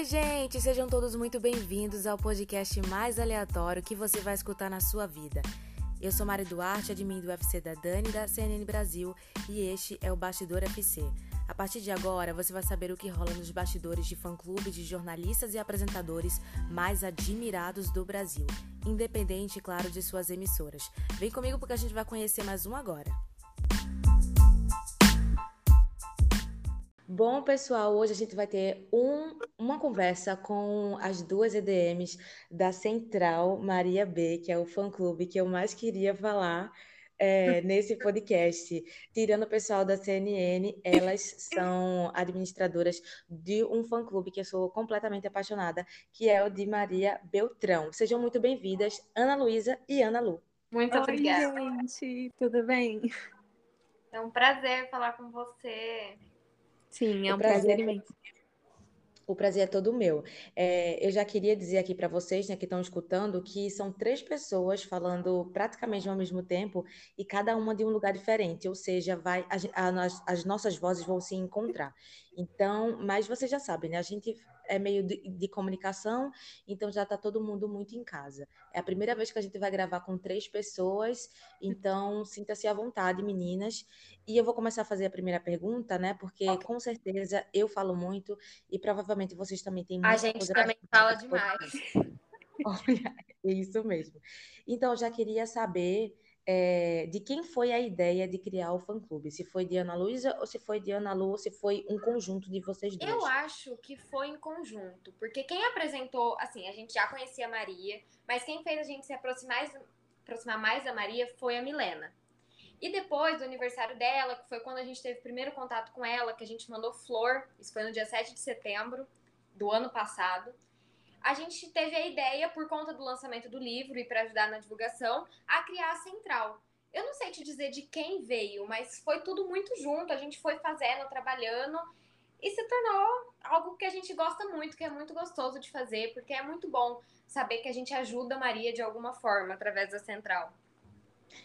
Oi, gente! Sejam todos muito bem-vindos ao podcast mais aleatório que você vai escutar na sua vida. Eu sou Mari Duarte, admin do UFC da Dani da CNN Brasil e este é o Bastidor FC. A partir de agora, você vai saber o que rola nos bastidores de fã-clube de jornalistas e apresentadores mais admirados do Brasil, independente, claro, de suas emissoras. Vem comigo porque a gente vai conhecer mais um agora. Bom, pessoal, hoje a gente vai ter um, uma conversa com as duas EDMs da Central Maria B, que é o fã-clube que eu mais queria falar é, nesse podcast. Tirando o pessoal da CNN, elas são administradoras de um fã-clube que eu sou completamente apaixonada, que é o de Maria Beltrão. Sejam muito bem-vindas, Ana Luísa e Ana Lu. Muito Oi, obrigada. gente, tudo bem? É um prazer falar com você. Sim, é O um prazer prazer é imenso. O prazer é todo meu. É, eu já queria dizer aqui para vocês, né, que estão escutando, que são três pessoas falando praticamente ao mesmo tempo e cada uma de um lugar diferente, ou seja, vai, a a as nossas vozes vão se encontrar. Então, mas vocês já sabem, né? A gente é meio de, de comunicação, então já está todo mundo muito em casa. É a primeira vez que a gente vai gravar com três pessoas, então sinta-se à vontade, meninas. E eu vou começar a fazer a primeira pergunta, né? Porque com certeza eu falo muito e provavelmente vocês também têm A muita gente coisa para também fala demais. Olha, é isso mesmo. Então, eu já queria saber é, de quem foi a ideia de criar o fã-clube. Se foi de Ana Luísa ou se foi de Ana Lu ou se foi um conjunto de vocês Eu duas. acho que foi em conjunto, porque quem apresentou, assim, a gente já conhecia a Maria, mas quem fez a gente se aproximar, aproximar mais da Maria foi a Milena. E depois do aniversário dela, que foi quando a gente teve o primeiro contato com ela, que a gente mandou flor, isso foi no dia 7 de setembro do ano passado. A gente teve a ideia, por conta do lançamento do livro e para ajudar na divulgação, a criar a central. Eu não sei te dizer de quem veio, mas foi tudo muito junto. A gente foi fazendo, trabalhando e se tornou algo que a gente gosta muito, que é muito gostoso de fazer, porque é muito bom saber que a gente ajuda a Maria de alguma forma através da central.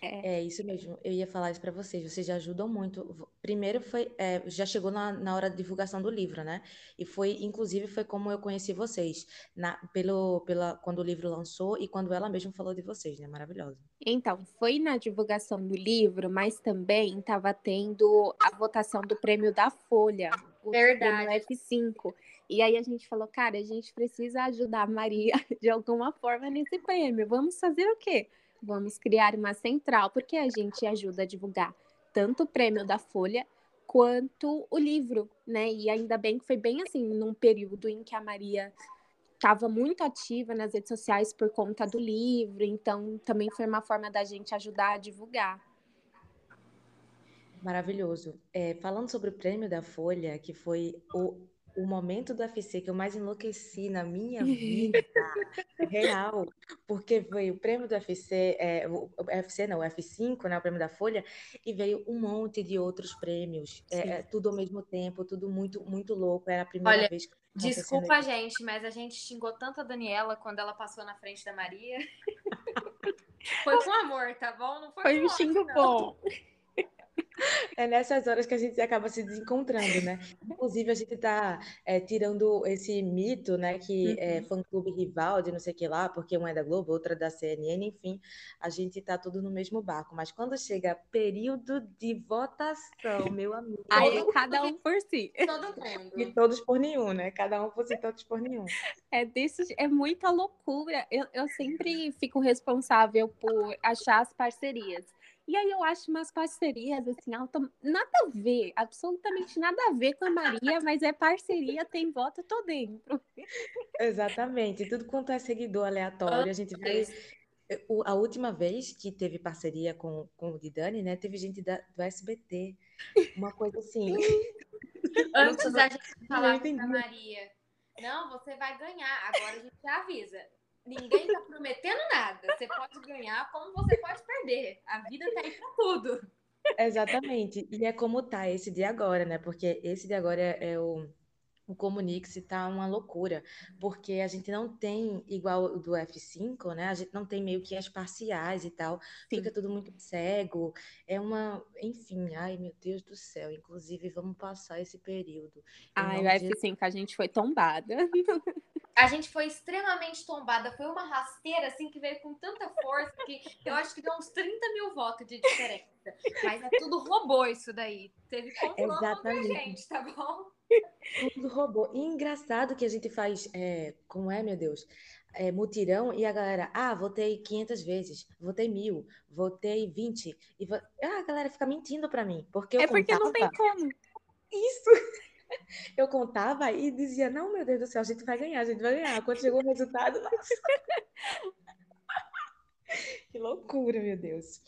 É isso mesmo, eu ia falar isso para vocês, vocês já ajudam muito. Primeiro foi, é, já chegou na, na hora da divulgação do livro, né? E foi, inclusive, foi como eu conheci vocês, na, pelo, pela, quando o livro lançou e quando ela mesma falou de vocês, né? Maravilhosa. Então, foi na divulgação do livro, mas também estava tendo a votação do prêmio da Folha, o Verdade. prêmio F5. E aí a gente falou, cara, a gente precisa ajudar a Maria de alguma forma nesse prêmio. Vamos fazer o quê? Vamos criar uma central, porque a gente ajuda a divulgar tanto o prêmio da Folha quanto o livro, né? E ainda bem que foi bem assim, num período em que a Maria estava muito ativa nas redes sociais por conta do livro, então também foi uma forma da gente ajudar a divulgar. Maravilhoso. É, falando sobre o prêmio da Folha, que foi o, o momento do UFC que eu mais enlouqueci na minha vida, real, porque veio o prêmio do UFC, é, o UFC não, o F5, né, o prêmio da Folha, e veio um monte de outros prêmios, é, é, tudo ao mesmo tempo, tudo muito, muito louco. Era a primeira Olha, vez que Desculpa, isso. gente, mas a gente xingou tanto a Daniela quando ela passou na frente da Maria. Foi com amor, tá bom? Não foi, Foi com um xingo não. bom. É nessas horas que a gente acaba se desencontrando, né? Inclusive, a gente tá é, tirando esse mito, né? Que é Uhum. fã-clube rival de não sei o que lá, porque uma é da Globo, outra é da CNN, enfim, a gente tá tudo no mesmo barco. Mas quando chega período de votação, meu amigo, Aí Todo é cada um por si. Todo mundo. e todos por nenhum, né? Cada um por si, todos por nenhum. É desse, é muita loucura. Eu, eu sempre fico responsável por achar as parcerias. E aí eu acho umas parcerias assim, autom- nada a ver, absolutamente nada a ver com a Maria, mas é parceria, tem voto, eu tô dentro. Exatamente. Tudo quanto é seguidor aleatório, a gente vê. O- A última vez que teve parceria com, com o Didani, né? Teve gente da, do SBT. Uma coisa assim. Antes da gente falar entendi. pra Maria, não, você vai ganhar. Agora a gente já avisa. Ninguém tá prometendo nada. Você pode ganhar como você pode perder. A vida tá aí pra tudo. Exatamente. E é como tá esse de agora, né? Porque esse de agora é, é o, o Comunique-se tá uma loucura, porque a gente não tem, igual o do F5, né? A gente não tem meio que as parciais e tal, Sim. fica tudo muito cego, é uma, enfim, ai meu Deus do céu, inclusive vamos passar esse período. Ai, o F5 a gente foi tombada. A gente foi extremamente tombada, foi uma rasteira assim que veio com tanta força que eu acho que deu uns 30 mil votos de diferença. Mas é tudo robô isso daí. Teve complô contra a gente, tá bom? Tudo robô. E engraçado que a gente faz, é, como é, meu Deus? É, mutirão e a galera, ah, votei 500 vezes, votei mil, votei 20. E vo... ah, a galera fica mentindo pra mim. Porque eu é porque contava... não tem como. Isso! Eu contava e dizia, não, meu Deus do céu, a gente vai ganhar, a gente vai ganhar. Quando chegou o resultado, nossa. Que loucura, meu Deus.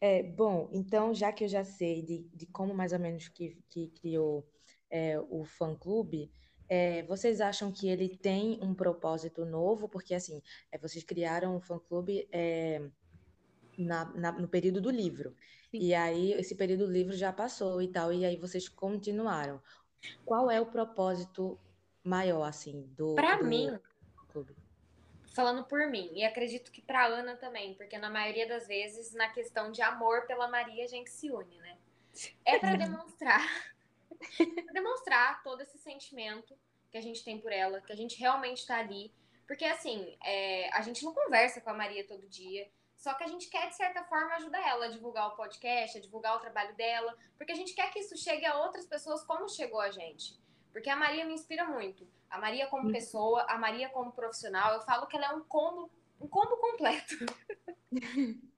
É, bom, então, já que eu já sei de, de como mais ou menos que, que criou é, o fã-clube, é, vocês acham que ele tem um propósito novo? Porque, assim, é, vocês criaram o fã-clube é, na, na, no período do livro. Sim. E aí, esse período do livro já passou e tal, e aí vocês continuaram. Qual é o propósito maior, assim, do, Para mim, clube? falando por mim, e acredito que para Ana também, porque na maioria das vezes, na questão de amor pela Maria, a gente se une, né? É para demonstrar demonstrar todo esse sentimento que a gente tem por ela, que a gente realmente está ali. Porque, assim, é, a gente não conversa com a Maria todo dia, só que a gente quer, de certa forma, ajudar ela a divulgar o podcast, a divulgar o trabalho dela, porque a gente quer que isso chegue a outras pessoas como chegou a gente. Porque a Maria me inspira muito. A Maria como pessoa, a Maria como profissional, eu falo que ela é um combo, um combo completo.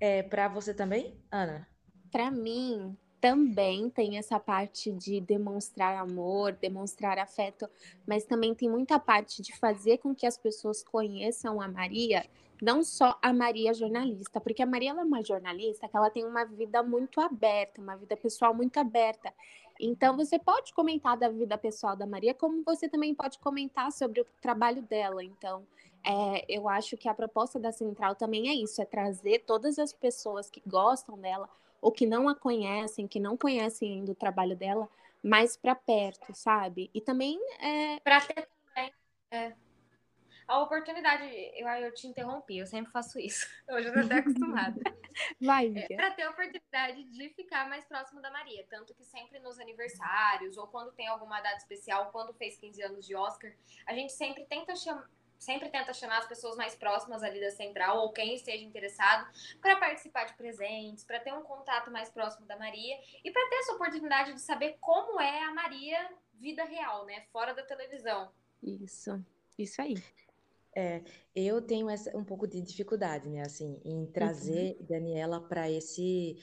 É, para você também, Ana? Para mim, também tem essa parte de demonstrar amor, demonstrar afeto, mas também tem muita parte de fazer com que as pessoas conheçam a Maria, não só a Maria jornalista, porque a Maria é uma jornalista que ela tem uma vida muito aberta, uma vida pessoal muito aberta. Então você pode comentar da vida pessoal da Maria, como você também pode comentar sobre o trabalho dela. Então, é, eu acho que a proposta da Central também é isso, é trazer todas as pessoas que gostam dela ou que não a conhecem, que não conhecem ainda o trabalho dela, mais para perto, sabe? E também é... para ter também é, a oportunidade. Eu, eu te interrompi, eu sempre faço isso. Hoje eu tô até acostumada. Vai, é, para ter a oportunidade de ficar mais próximo da Maria, tanto que sempre nos aniversários ou quando tem alguma data especial, quando fez 15 anos de Oscar, a gente sempre tenta chamar sempre tenta chamar as pessoas mais próximas ali da central ou quem esteja interessado para participar de presentes, para ter um contato mais próximo da Maria e para ter essa oportunidade de saber como é a Maria vida real, né, fora da televisão. Isso, isso aí. É, eu tenho essa, um pouco de dificuldade, né, assim, em trazer uhum. Daniela para esse,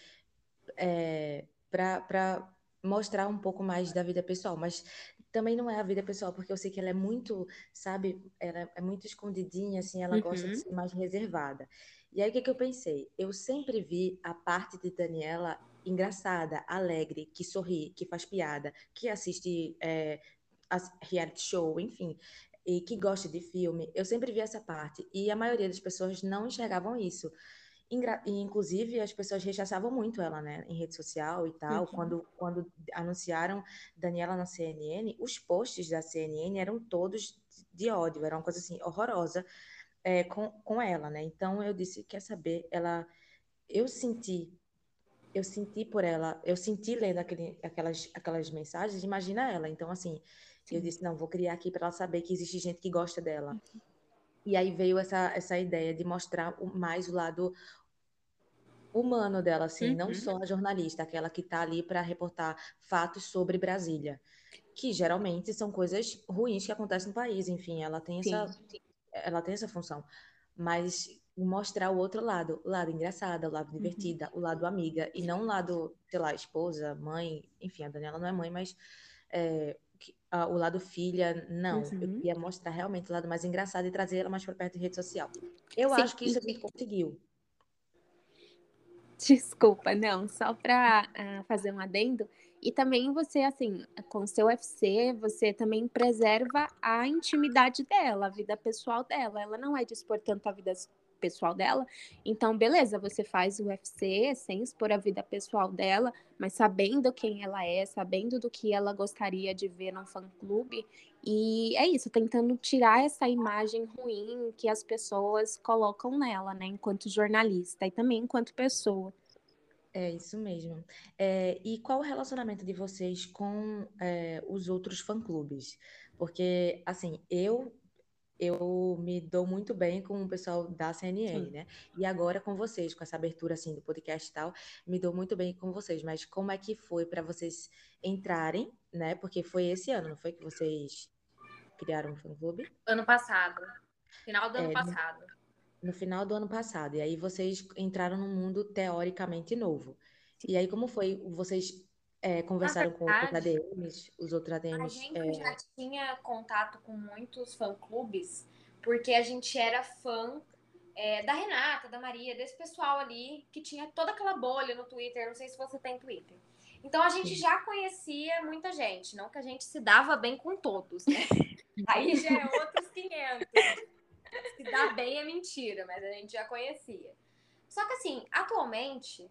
é, para mostrar um pouco mais da vida pessoal, mas também não é a vida pessoal, porque eu sei que ela é muito, sabe, ela é muito escondidinha, assim, ela uhum. gosta de uhum. ser mais reservada. E aí o que, que eu pensei? Eu sempre vi a parte de Daniela engraçada, alegre, que sorri, que faz piada, que assiste é, reality show, enfim, e que gosta de filme. Eu sempre vi essa parte. E a maioria das pessoas não enxergavam isso. E, inclusive, as pessoas rechaçavam muito ela, né, em rede social e tal. Uhum. Quando, quando anunciaram Daniela na CNN, os posts da CNN eram todos de ódio, era uma coisa assim horrorosa é, com, com ela, né? Então eu disse, quer saber? Ela, eu senti, eu senti por ela, eu senti lendo aquele, aquelas, aquelas mensagens, imagina ela. Então assim, Sim. eu disse, não, vou criar aqui para ela saber que existe gente que gosta dela. Uhum. E aí veio essa, essa ideia de mostrar mais o lado humano dela, assim, uhum. não só a jornalista, aquela que está ali para reportar fatos sobre Brasília, que geralmente são coisas ruins que acontecem no país, enfim, ela tem essa, ela tem essa função, mas mostrar o outro lado, o lado engraçado, o lado uhum. divertida, uhum. o lado amiga, e não o lado, sei lá, esposa, mãe, enfim, a Daniela não é mãe, mas é, o lado filha, não. Uhum. Eu queria mostrar realmente o lado mais engraçado e trazer ela mais para perto de rede social. Eu Sim. acho que isso a gente conseguiu. Desculpa, não, só para uh, ah, fazer um adendo. E também você, assim, com seu UFC, você também preserva a intimidade dela, a vida pessoal dela. Ela não é de expor tanto a vida pessoal dela. Então, beleza, você faz o UFC sem expor a vida pessoal dela, mas sabendo quem ela é, sabendo do que ela gostaria de ver num fã-clube. E é isso, tentando tirar essa imagem ruim que as pessoas colocam nela, né, enquanto jornalista e também enquanto pessoa. É isso mesmo. É, e qual o relacionamento de vocês com é, os outros fã-clubes? Porque, assim, eu eu me dou muito bem com o pessoal da CNN, Sim. né? E agora com vocês, com essa abertura assim do podcast e tal, me dou muito bem com vocês. Mas como é que foi para vocês entrarem, né? Porque foi esse ano, não foi que vocês criaram um fã-clube? Ano passado. Final do ano é, passado. No, no final do ano passado. E aí vocês entraram num mundo teoricamente novo. E aí como foi? Vocês é, conversaram verdade, com os ADMs, os outros ADMs. A gente é... já tinha contato com muitos fã-clubes, porque a gente era fã é, da Renata, da Maria, desse pessoal ali que tinha toda aquela bolha no Twitter. Não sei se você tem Twitter. Então a gente já conhecia muita gente, não que a gente se dava bem com todos, né? Aí já é outros 500. Se dar bem é mentira, mas a gente já conhecia. Só que assim, atualmente,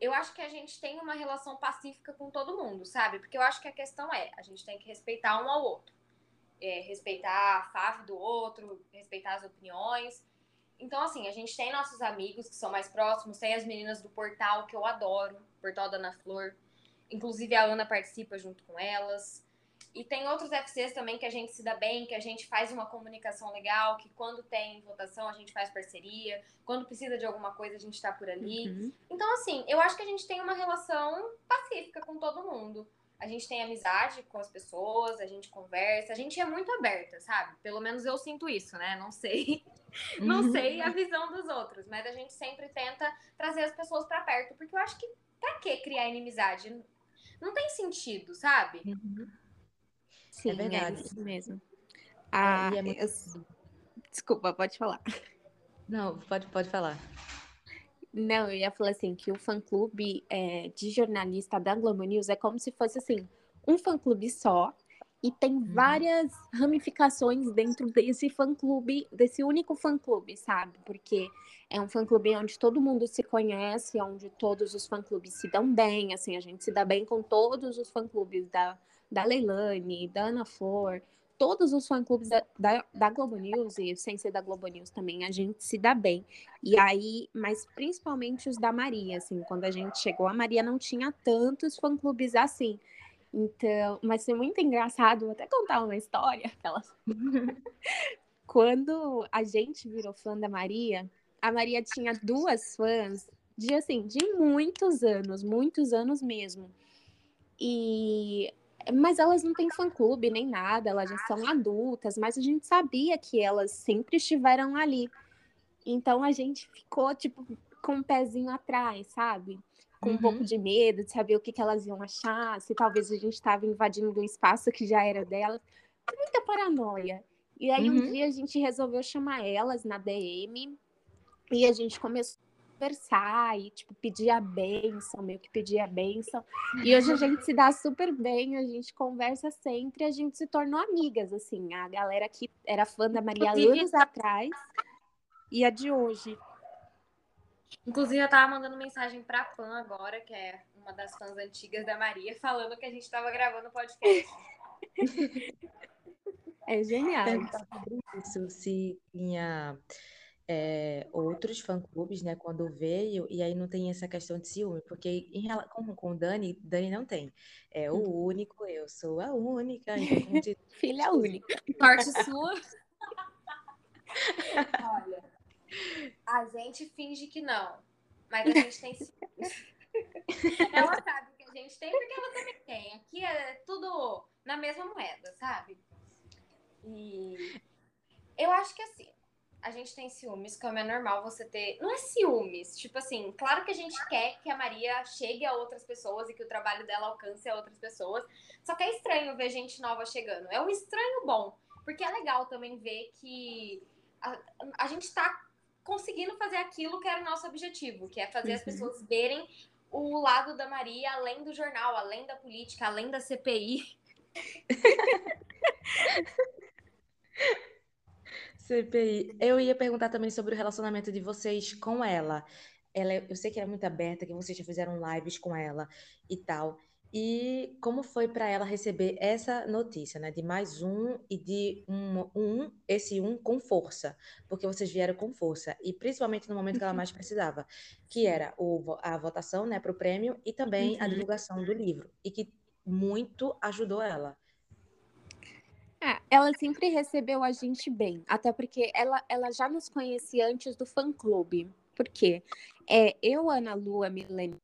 eu acho que a gente tem uma relação pacífica com todo mundo, sabe? Porque eu acho que a questão é, a gente tem que respeitar um ao outro. É, respeitar a fave do outro, respeitar as opiniões. Então, assim, a gente tem nossos amigos que são mais próximos, tem as meninas do portal, que eu adoro, Portal da Ana Flor. Inclusive, a Ana participa junto com elas. E tem outros FCs também que a gente se dá bem, que a gente faz uma comunicação legal, que quando tem votação a gente faz parceria, quando precisa de alguma coisa a gente tá por ali. Uhum. Então, assim, eu acho que a gente tem uma relação pacífica com todo mundo. A gente tem amizade com as pessoas, a gente conversa, a gente é muito aberta, sabe? Pelo menos eu sinto isso, né? Não sei, não uhum. sei a visão dos outros, mas a gente sempre tenta trazer as pessoas para perto, porque eu acho que pra que criar inimizade? Não tem sentido, sabe? Uhum. Sim, é verdade. É isso mesmo. Ah, é, é muito... eu... Desculpa, pode falar. Não, pode, pode falar. Não, eu ia falar assim, que o fã-clube é, de jornalista da Globo News é como se fosse, assim, um fã-clube só, e tem uhum. várias ramificações dentro desse fã-clube, desse único fã-clube, sabe? Porque é um fã-clube onde todo mundo se conhece, onde todos os fã-clubes se dão bem, assim, a gente se dá bem com todos os fã-clubes da, da Leilani, da Ana Flor, todos os fã-clubes da, da, da, Globo News e sem ser da Globo News também, a gente se dá bem. E aí, mas principalmente os da Maria, assim, quando a gente chegou, a Maria não tinha tantos fã-clubes assim. Então, mas foi muito engraçado, vou até contar uma história. Aquelas... quando a gente virou fã da Maria, a Maria tinha duas fãs de assim, de muitos anos, muitos anos mesmo. E mas elas não têm fã-clube nem nada, elas já são adultas, mas a gente sabia que elas sempre estiveram ali. Então a gente ficou, tipo, com um pezinho atrás, sabe? Com uhum. um pouco de medo de saber o que, que elas iam achar, se talvez a gente estava invadindo um espaço que já era delas. Muita paranoia. E aí uhum. um dia a gente resolveu chamar elas na DM e a gente começou conversar e, tipo, pedir a benção, meio que pedir a benção. E hoje a gente se dá super bem, a gente conversa sempre, a gente se tornou amigas, assim. A galera que era fã da Maria anos atrás e a de hoje. Inclusive, eu tava mandando mensagem pra fã agora, que é uma das fãs antigas da Maria, falando que a gente tava gravando o podcast. é genial. Isso, se tinha é, outros fã-clubes, né, quando veio, e aí não tem essa questão de ciúme, porque em relação com o Dani, Dani não tem. É o uhum. único, eu sou a única. Então, de... Filha única. Sorte sua. Olha, a gente finge que não, mas a gente tem ciúme. ela sabe que a gente tem, porque ela também tem. Aqui é tudo na mesma moeda, sabe? E eu acho que assim, a gente tem ciúmes, como é normal você ter. Não é ciúmes, tipo assim, claro que a gente quer que a Maria chegue a outras pessoas e que o trabalho dela alcance a outras pessoas. Só que é estranho ver gente nova chegando. É um estranho bom, porque é legal também ver que a, a gente tá conseguindo fazer aquilo que era o nosso objetivo, que é fazer uhum. as pessoas verem o lado da Maria além do jornal, além da política, além da CPI. CPI. Eu ia perguntar também sobre o relacionamento de vocês com ela. Ela, eu sei que ela é muito aberta, que vocês já fizeram lives com ela e tal. E como foi para ela receber essa notícia, né? De mais um e de um, um, esse um com força, porque vocês vieram com força, e principalmente no momento que ela mais precisava, que era o, a votação, né, para o prêmio e também a Uhum. divulgação do livro, e que muito ajudou ela. É, ela sempre recebeu a gente bem, até porque ela, ela já nos conhecia antes do fã-clube. Por quê? É, eu, Ana Lua, Milene,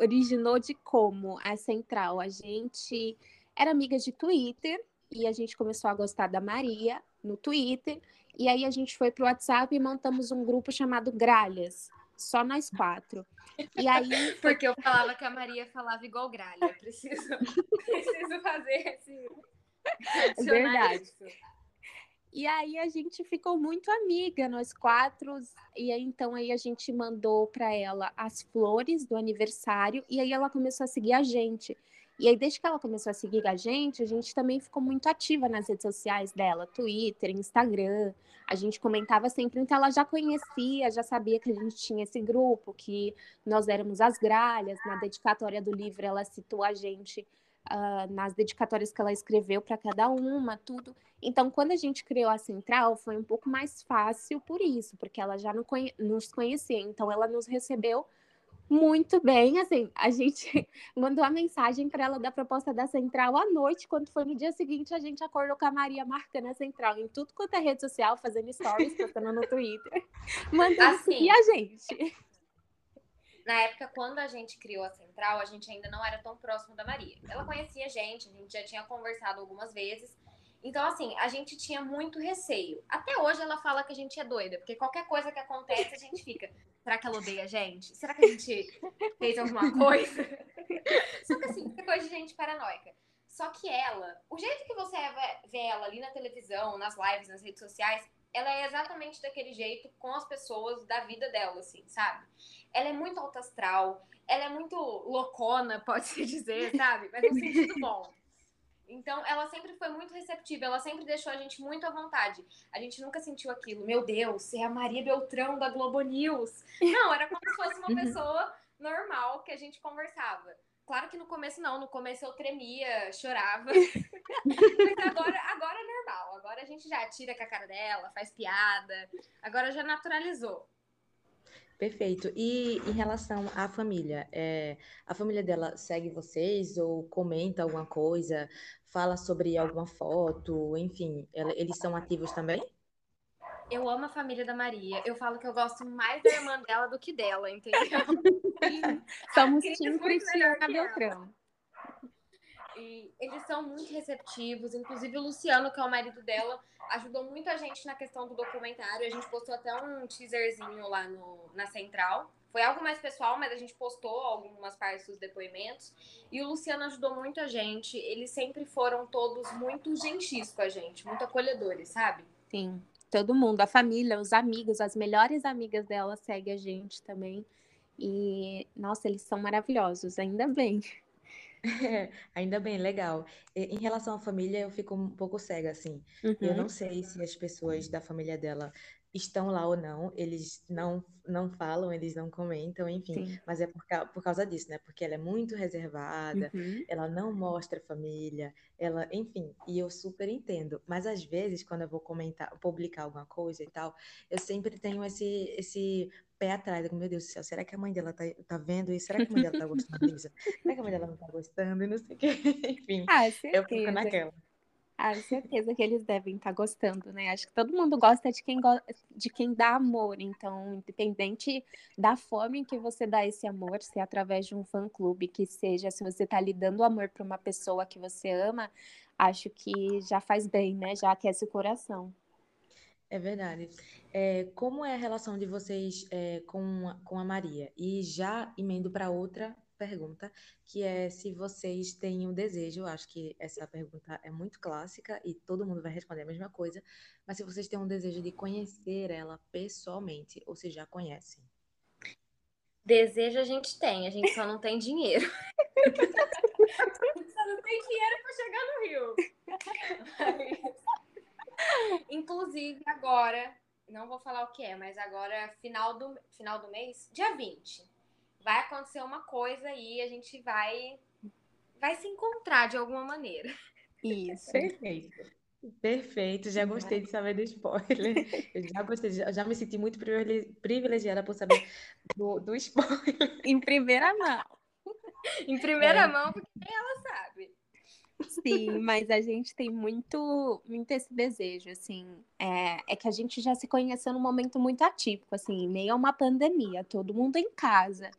originou de como a Central, a gente era amiga de Twitter e a gente começou a gostar da Maria no Twitter e aí a gente foi pro WhatsApp e montamos um grupo chamado Gralhas, só nós quatro. E aí Porque eu falava que a Maria falava igual gralha. Preciso, preciso fazer esse. Verdade. isso. E aí a gente ficou muito amiga, nós quatro. E aí então aí a gente mandou para ela as flores do aniversário e aí ela começou a seguir a gente. E aí desde que ela começou a seguir a gente, a gente também ficou muito ativa nas redes sociais dela, Twitter, Instagram. A gente comentava sempre, então ela já conhecia, já sabia que a gente tinha esse grupo, que nós éramos as gralhas. Na dedicatória do livro ela citou a gente ah, nas dedicatórias que ela escreveu para cada uma, tudo. Então, quando a gente criou a central, foi um pouco mais fácil por isso, porque ela já nos conhecia. Então, ela nos recebeu muito bem. Assim, a gente mandou a mensagem para ela da proposta da central à noite, quando foi no dia seguinte, a gente acordou com a Maria marcando a central em tudo quanto é rede social, fazendo stories, postando no Twitter, mandando Assim. seguir a gente. Na época, quando a gente criou a central, a gente ainda não era tão próximo da Maria. Ela conhecia a gente, a gente já tinha conversado algumas vezes. Então, assim, a gente tinha muito receio. Até hoje ela fala que a gente é doida, porque qualquer coisa que acontece, a gente fica. Será que ela odeia a gente? Será que a gente fez alguma coisa? Só que assim, é coisa de gente paranoica. Só que ela, o jeito que você vê ela ali na televisão, nas lives, nas redes sociais, ela é exatamente daquele jeito com as pessoas da vida dela, assim, sabe? Ela é muito alta astral, ela é muito loucona, pode-se dizer, sabe? Mas no sentido bom. Então, ela sempre foi muito receptiva, ela sempre deixou a gente muito à vontade. A gente nunca sentiu aquilo, meu Deus, é a Maria Beltrão da Globo News. Não, era como se fosse uma Uhum. pessoa normal que a gente conversava. Claro que no começo não, no começo eu tremia, chorava. Mas agora, agora é normal. Agora a gente já tira com a cara dela, faz piada. Agora já naturalizou. Perfeito. E em relação à família, é, a família dela segue vocês ou comenta alguma coisa, fala sobre alguma foto, enfim, ela- eles são ativos também? Eu amo a família da Maria. Eu falo que eu gosto mais da irmã dela do que dela, entendeu? Somos Cris ela. Beltrão. E eles são muito receptivos. Inclusive, o Luciano, que é o marido dela, ajudou muito a gente na questão do documentário. A gente postou até um teaserzinho lá no, na central. Foi algo mais pessoal, mas a gente postou algumas partes dos depoimentos. E o Luciano ajudou muito a gente. Eles sempre foram todos muito gentis com a gente, muito acolhedores, sabe? Sim, todo mundo, a família, os amigos, as melhores amigas dela seguem a gente também. E, nossa, eles são maravilhosos, ainda bem. Ainda bem, legal. E, Em relação à família, eu fico um pouco cega, assim. Eu Uhum. não sei se as pessoas da família dela estão lá ou não. Eles não, não falam, eles não comentam, enfim. Sim. Mas é por, por causa disso, né? Porque ela é muito reservada, Uhum. ela não mostra a família, ela, enfim, e eu super entendo. Mas às vezes, quando eu vou comentar, publicar alguma coisa e tal, eu sempre tenho esse, esse pé atrás. Digo, Meu Deus do céu, será que a mãe dela tá, tá vendo isso? Será que a mãe dela tá gostando disso? Será que a mãe dela não tá gostando? E não sei o quê. Enfim, Ah, eu fico naquela. Ah, certeza que eles devem estar gostando, né? Acho que todo mundo gosta de quem, go- de quem dá amor. Então, independente da forma em que você dá esse amor, se é através de um fã-clube, que seja, se você está lhe dando amor para uma pessoa que você ama, acho que já faz bem, né? Já aquece o coração. É verdade. É, como é a relação de vocês é, com, com a Maria? E já emendo para outra pergunta, que é se vocês têm o desejo, acho que essa pergunta é muito clássica e todo mundo vai responder a mesma coisa, mas se vocês têm um desejo de conhecer ela pessoalmente, ou se já conhecem. Desejo a gente tem, a gente só não tem dinheiro. a gente só não tem dinheiro pra chegar no Rio. Mas Inclusive, agora, não vou falar o que é, mas agora, final do, final do mês, dia 20, vai acontecer uma coisa aí, a gente vai, vai se encontrar de alguma maneira. Isso. Perfeito. Perfeito, já gostei de saber do spoiler. Eu já gostei, já, já me senti muito privilegiada por saber do, do spoiler. Em primeira mão. em primeira é. mão, porque nem ela sabe. Sim, mas a gente tem muito, muito esse desejo, assim, é, é que a gente já se conheceu num momento muito atípico, assim, meio a uma pandemia, todo mundo em casa.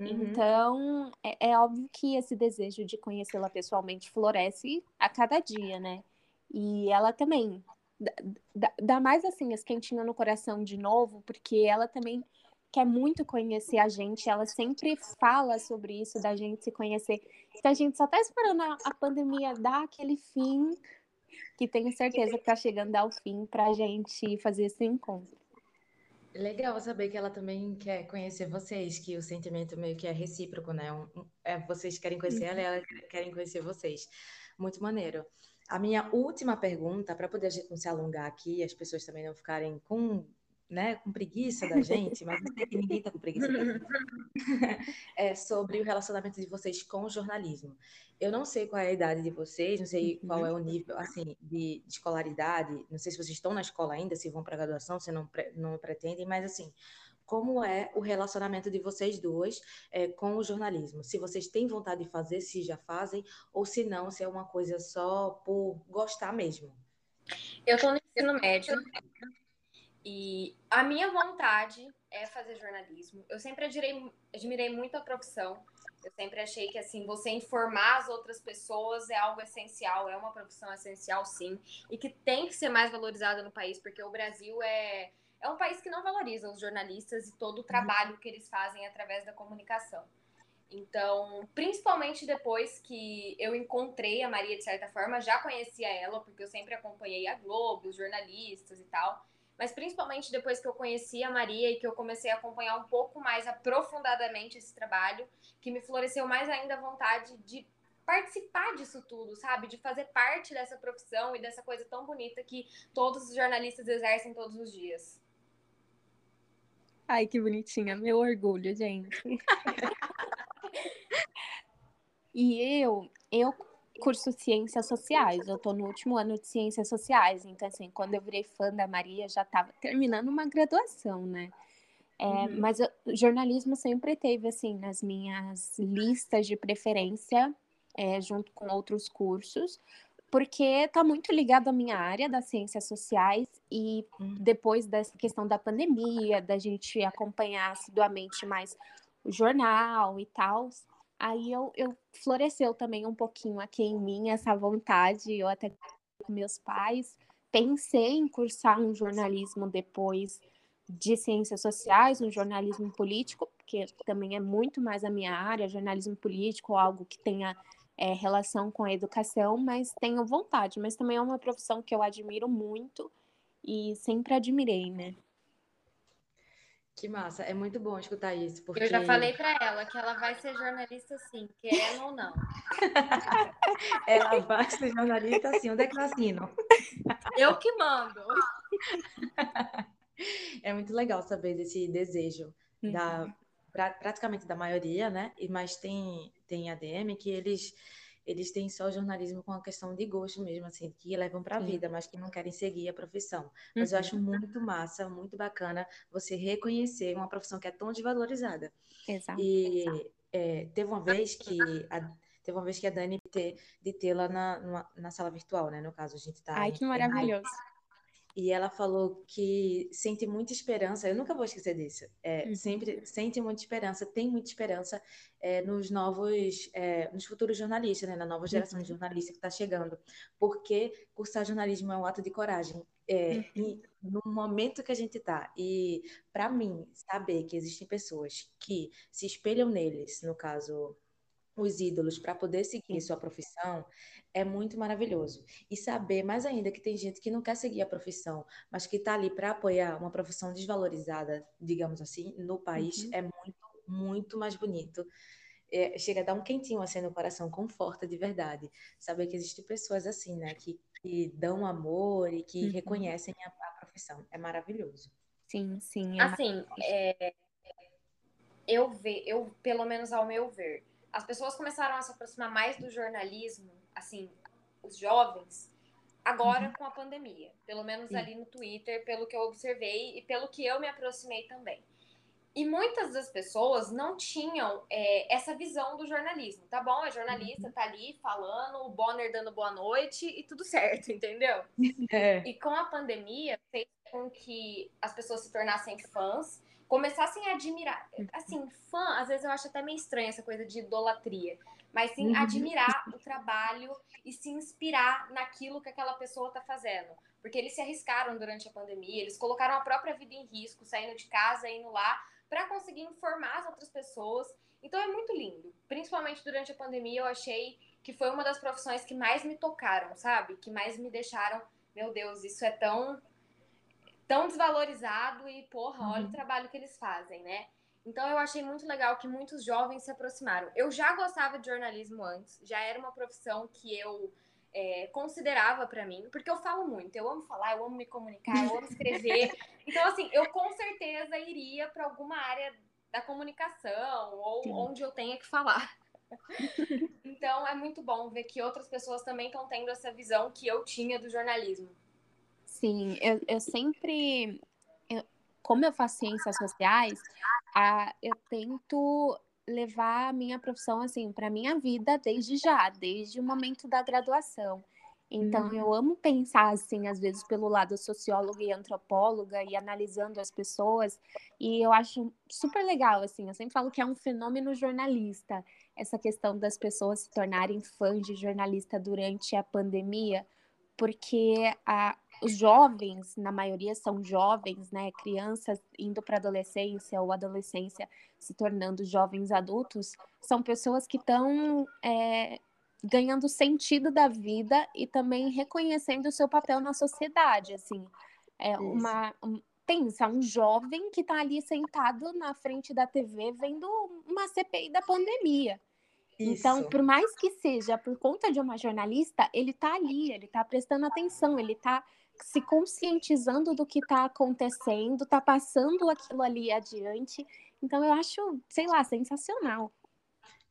Uhum. Então, é, é, óbvio que esse desejo de conhecê-la pessoalmente floresce a cada dia, né? E ela também dá, dá mais assim as quentinhas no coração de novo, porque ela também quer muito conhecer a gente, ela sempre fala sobre isso, da gente se conhecer. Então a gente só tá esperando a, a pandemia dar aquele fim, que tenho certeza que tá chegando ao fim pra gente fazer esse encontro. Legal saber que ela também quer conhecer vocês, que o sentimento meio que é recíproco, né? Um, é, vocês querem conhecer ela e ela querem conhecer vocês. Muito maneiro. A minha última pergunta, para poder a gente não se alongar aqui, as pessoas também não ficarem com né, com preguiça da gente, mas não sei que ninguém está com preguiça é sobre o relacionamento de vocês com o jornalismo. Eu não sei qual é a idade de vocês, não sei qual é o nível assim de, de escolaridade, não sei se vocês estão na escola ainda, se vão para graduação, se não, não pretendem, mas assim, como é o relacionamento de vocês duas é, com o jornalismo? Se vocês têm vontade de fazer, se já fazem, ou se não, se é uma coisa só por gostar mesmo. Eu estou no ensino médio, e a minha vontade é fazer jornalismo. Eu sempre admirei, admirei muito a profissão. Eu sempre achei que assim, você informar as outras pessoas é algo essencial, é uma profissão essencial sim, e que tem que ser mais valorizada no país, porque o Brasil é é um país que não valoriza os jornalistas e todo o trabalho que eles fazem através da comunicação. Então, principalmente depois que eu encontrei a Maria de certa forma, já conhecia ela, porque eu sempre acompanhei a Globo, os jornalistas e tal mas principalmente depois que eu conheci a Maria e que eu comecei a acompanhar um pouco mais aprofundadamente esse trabalho, que me floresceu mais ainda a vontade de participar disso tudo, sabe? De fazer parte dessa profissão e dessa coisa tão bonita que todos os jornalistas exercem todos os dias. Ai, que bonitinha, meu orgulho, gente. e eu, eu curso Ciências Sociais. Eu estou no último ano de Ciências Sociais. Então, assim, quando eu virei fã da Maria, já estava terminando uma graduação, né? É, uhum. Mas o jornalismo sempre teve, assim, nas minhas listas de preferência, é, junto com outros cursos, porque está muito ligado à minha área das ciências sociais e uhum. depois dessa questão da pandemia, da gente acompanhar assiduamente mais o jornal e tal, aí eu, eu floresceu também um pouquinho aqui em mim essa vontade, eu até com meus pais pensei em cursar um jornalismo depois de ciências sociais, um jornalismo político, porque também é muito mais a minha área, jornalismo político, algo que tenha é, relação com a educação, mas tenho vontade, mas também é uma profissão que eu admiro muito e sempre admirei, né? Que massa, é muito bom escutar isso. Porque... Eu já falei para ela que ela vai ser jornalista sim, querendo ou não. ela vai ser jornalista sim, onde é que eu assino? Eu que mando. É muito legal saber desse desejo uhum. da pra, praticamente da maioria, né? E mas tem tem ADM que eles eles têm só jornalismo com a questão de gosto mesmo, assim, que levam para a vida, mas que não querem seguir a profissão. Mas uhum. eu acho muito massa, muito bacana você reconhecer uma profissão que é tão desvalorizada. Exato. E é, teve uma vez que a, teve uma vez que a Dani ter, de tê-la na, na sala virtual, né? No caso, a gente está. Ai, que maravilhoso. E ela falou que sente muita esperança, eu nunca vou esquecer disso, é, uhum. sempre sente muita esperança, tem muita esperança é, nos novos, é, nos futuros jornalistas, né, na nova geração uhum. de jornalistas que está chegando, porque cursar jornalismo é um ato de coragem, é, uhum. no momento que a gente está. E para mim, saber que existem pessoas que se espelham neles, no caso os ídolos, para poder seguir sua profissão, é muito maravilhoso. E saber mais ainda que tem gente que não quer seguir a profissão, mas que está ali para apoiar uma profissão desvalorizada, digamos assim, no país, uhum. é muito, muito mais bonito. É, chega a dar um quentinho assim no coração, conforta de verdade. Saber que existem pessoas assim, né, que que dão amor e que uhum. reconhecem a, a, profissão. É maravilhoso. Sim, sim. É assim, é, eu ve, eu pelo menos ao meu ver, as pessoas começaram a se aproximar mais do jornalismo, assim, os jovens, agora uhum. com a pandemia. Pelo menos Sim. ali no Twitter, pelo que eu observei e pelo que eu me aproximei também. E muitas das pessoas não tinham é, essa visão do jornalismo. Tá bom, é jornalista, uhum. tá ali falando, o Bonner dando boa noite e tudo certo, entendeu? É. E com a pandemia, fez com que as pessoas se tornassem fãs, começassem a admirar. Assim, fã, às vezes eu acho até meio estranho essa coisa de idolatria. Mas sim uhum. admirar o trabalho e se inspirar naquilo que aquela pessoa tá fazendo. Porque eles se arriscaram durante a pandemia, eles colocaram a própria vida em risco, saindo de casa, indo lá para conseguir informar as outras pessoas. Então é muito lindo. Principalmente durante a pandemia, eu achei que foi uma das profissões que mais me tocaram, sabe? Que mais me deixaram, meu Deus, isso é tão tão desvalorizado e, porra, olha uhum. o trabalho que eles fazem, né? Então eu achei muito legal que muitos jovens se aproximaram. Eu já gostava de jornalismo antes, já era uma profissão que eu é, considerava para mim, porque eu falo muito, eu amo falar, eu amo me comunicar, eu amo escrever. Então, assim, eu com certeza iria para alguma área da comunicação ou Sim. onde eu tenha que falar. Então, é muito bom ver que outras pessoas também estão tendo essa visão que eu tinha do jornalismo. Sim, eu, eu sempre, eu, como eu faço ciências sociais, a, eu tento levar a minha profissão assim para minha vida desde já, desde o momento da graduação. Então uhum. eu amo pensar assim, às vezes pelo lado socióloga e antropóloga e analisando as pessoas, e eu acho super legal assim. Eu sempre falo que é um fenômeno jornalista essa questão das pessoas se tornarem fãs de jornalista durante a pandemia, porque a, os jovens, na maioria são jovens, né, crianças indo para adolescência ou adolescência se tornando jovens adultos, são pessoas que estão é, ganhando sentido da vida e também reconhecendo o seu papel na sociedade, assim, é uma um, pensa um jovem que está ali sentado na frente da TV vendo uma CPI da pandemia. Então, Isso. Então, por mais que seja por conta de uma jornalista, ele está ali, ele está prestando atenção, ele está se conscientizando do que está acontecendo, está passando aquilo ali adiante. Então, eu acho, sei lá, sensacional.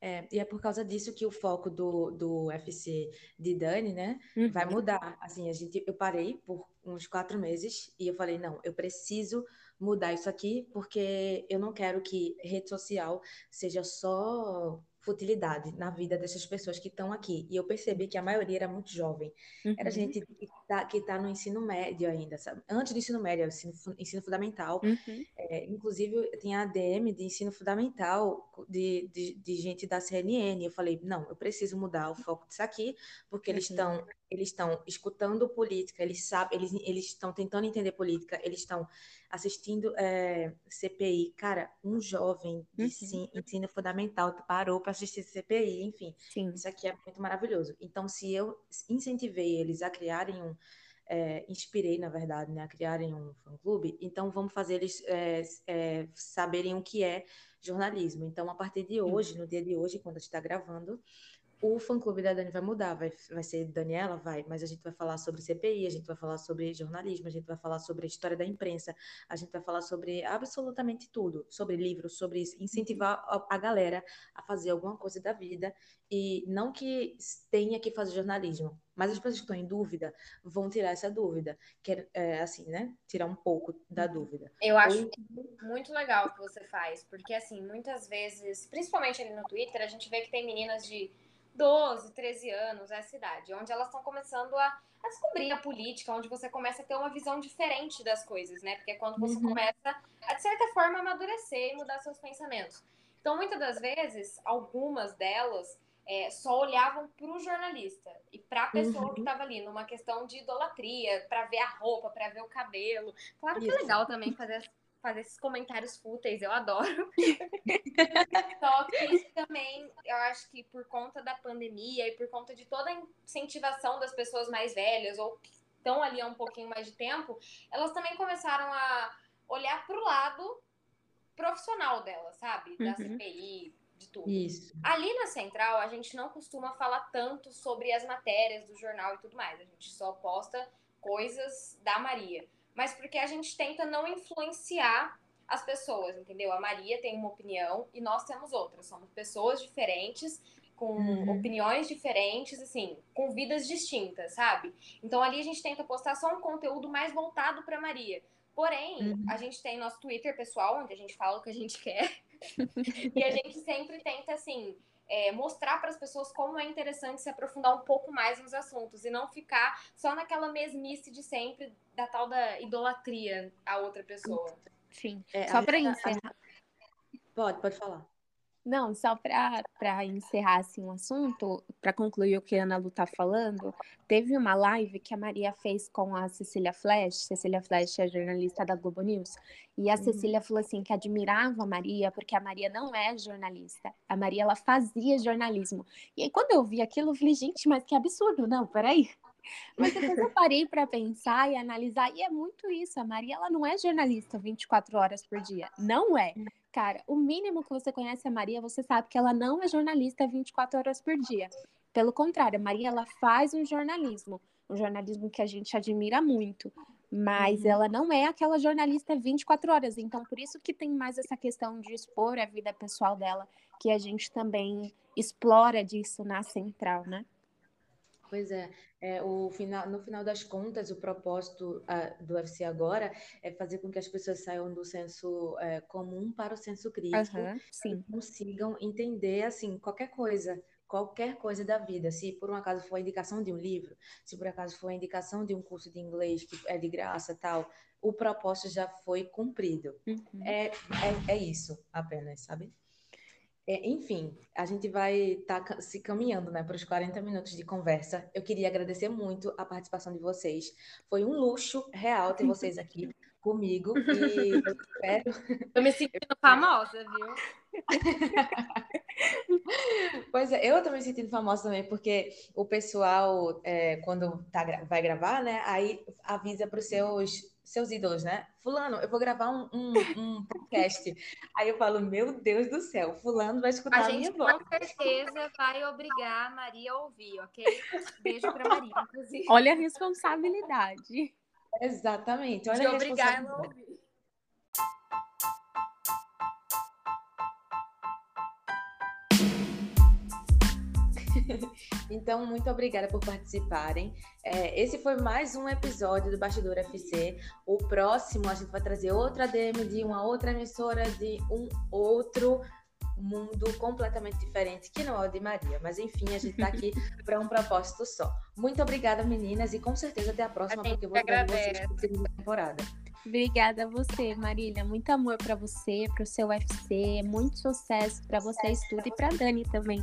É, e é por causa disso que o foco do, do UFC de Dani, né, uhum. vai mudar. Assim, a gente, eu parei por uns quatro meses e eu falei, não, eu preciso mudar isso aqui porque eu não quero que rede social seja só futilidade na vida dessas pessoas que estão aqui. E eu percebi que a maioria era muito jovem. Uhum. Era gente que está tá no ensino médio ainda, sabe? Antes do ensino médio, ensino, ensino fundamental. Uhum. É, inclusive, tinha ADM de ensino fundamental de, de, de, gente da CNN. Eu falei, não, eu preciso mudar o foco disso aqui, porque uhum. eles estão eles estão escutando política, eles sabem, eles eles estão tentando entender política, eles estão assistindo é, CPI. Cara, um jovem de uhum. ensino fundamental parou para assistir CPI, enfim. Sim. Isso aqui é muito maravilhoso. Então, se eu incentivei eles a criarem um. É, inspirei, na verdade, né, a criarem um fã-clube, então vamos fazer eles é, saberem o que é jornalismo. Então, a partir de hoje, no dia de hoje, quando a gente está gravando, o fã-clube da Dani vai mudar, vai, vai ser Daniela? Vai, mas a gente vai falar sobre CPI, a gente vai falar sobre jornalismo, a gente vai falar sobre a história da imprensa, a gente vai falar sobre absolutamente tudo, sobre livros, sobre incentivar a, galera a fazer alguma coisa da vida e não que tenha que fazer jornalismo, mas as pessoas que estão em dúvida vão tirar essa dúvida, que é, é assim, né? Tirar um pouco da dúvida. Eu acho Ou... muito legal o que você faz, porque assim, muitas vezes, principalmente ali no Twitter, a gente vê que tem meninas de 12, 13 anos, essa idade, onde elas estão começando a, a, descobrir a política, onde você começa a ter uma visão diferente das coisas, né? Porque é quando você uhum. começa a, de certa forma, amadurecer e mudar seus pensamentos. Então, muitas das vezes, algumas delas é, só olhavam para o jornalista e para a pessoa uhum. que estava ali, numa questão de idolatria, para ver a roupa, para ver o cabelo. Claro que Isso. é legal também fazer fazer esses comentários fúteis, eu adoro. Só que também, eu acho que por conta da pandemia e por conta de toda a incentivação das pessoas mais velhas ou que estão ali há um pouquinho mais de tempo, elas também começaram a olhar para o lado profissional delas, sabe? Da uhum. CPI, de tudo. Isso. Ali na central, a gente não costuma falar tanto sobre as matérias do jornal e tudo mais. A gente só posta coisas da Maria. Mas porque a gente tenta não influenciar as pessoas, entendeu? A Maria tem uma opinião e nós temos outra. Somos pessoas diferentes, com uhum. opiniões diferentes, assim, com vidas distintas, sabe? Então ali a gente tenta postar só um conteúdo mais voltado para Maria. Porém, uhum. a gente tem nosso Twitter pessoal, onde a gente fala o que a gente quer. e a gente sempre tenta, assim, é, mostrar para as pessoas como é interessante se aprofundar um pouco mais nos assuntos e não ficar só naquela mesmice de sempre da tal da idolatria a outra pessoa. Sim. É, só para encerrar. Pode, pode falar. Não, só para encerrar assim, um assunto, para concluir o que a Ana Lu está falando, teve uma live que a Maria fez com a Cecília Flash. Cecília Flash é jornalista da Globo News. E a uhum. Cecília falou assim que admirava a Maria, porque a Maria não é jornalista. A Maria, ela fazia jornalismo. E aí, quando eu vi aquilo, eu falei, gente, mas que absurdo. Não, peraí. Mas depois eu parei para pensar e analisar, e é muito isso. A Maria, ela não é jornalista 24 horas por dia. Não é. Cara, o mínimo que você conhece a Maria, você sabe que ela não é jornalista 24 horas por dia. Pelo contrário, a Maria, ela faz um jornalismo. Um jornalismo que a gente admira muito. Mas uhum. ela não é aquela jornalista 24 horas. Então, por isso que tem mais essa questão de expor a vida pessoal dela, que a gente também explora disso na central, né? Pois é, é, o final, no final das contas, o propósito uh, do UFC agora é fazer com que as pessoas saiam do senso uh, comum para o senso crítico uhum, e consigam entender assim qualquer coisa, qualquer coisa da vida. Se por um acaso for a indicação de um livro, se por acaso for a indicação de um curso de inglês que é de graça, tal, o propósito já foi cumprido. Uhum. É, é, é isso apenas, sabe? É, enfim, a gente vai estar tá se caminhando né, para os 40 minutos de conversa. Eu queria agradecer muito a participação de vocês. Foi um luxo real ter vocês aqui comigo. E eu espero. Tô me sentindo famosa, viu? pois é, eu tô me sentindo famosa também, porque o pessoal, é, quando tá, vai gravar, né, aí avisa para os seus seus ídolos, né? Fulano, eu vou gravar um, um, um, podcast. Aí eu falo, meu Deus do céu, fulano vai escutar a, a minha voz. com certeza vai obrigar a Maria a ouvir, ok? Beijo para Maria, inclusive. Olha a responsabilidade. Exatamente, olha De a obrigar ela a ouvir. então, muito obrigada por participarem. É, esse foi mais um episódio do Bastidor FC. O próximo a gente vai trazer outra DM de uma outra emissora de um outro mundo completamente diferente, que não é o de Maria. Mas enfim, a gente está aqui para um propósito só. Muito obrigada, meninas, e com certeza até a próxima, a porque eu vou ver vocês na segunda temporada. Obrigada a você, Marília. Muito amor para você, para o seu UFC, muito sucesso para vocês tudo e para Dani também.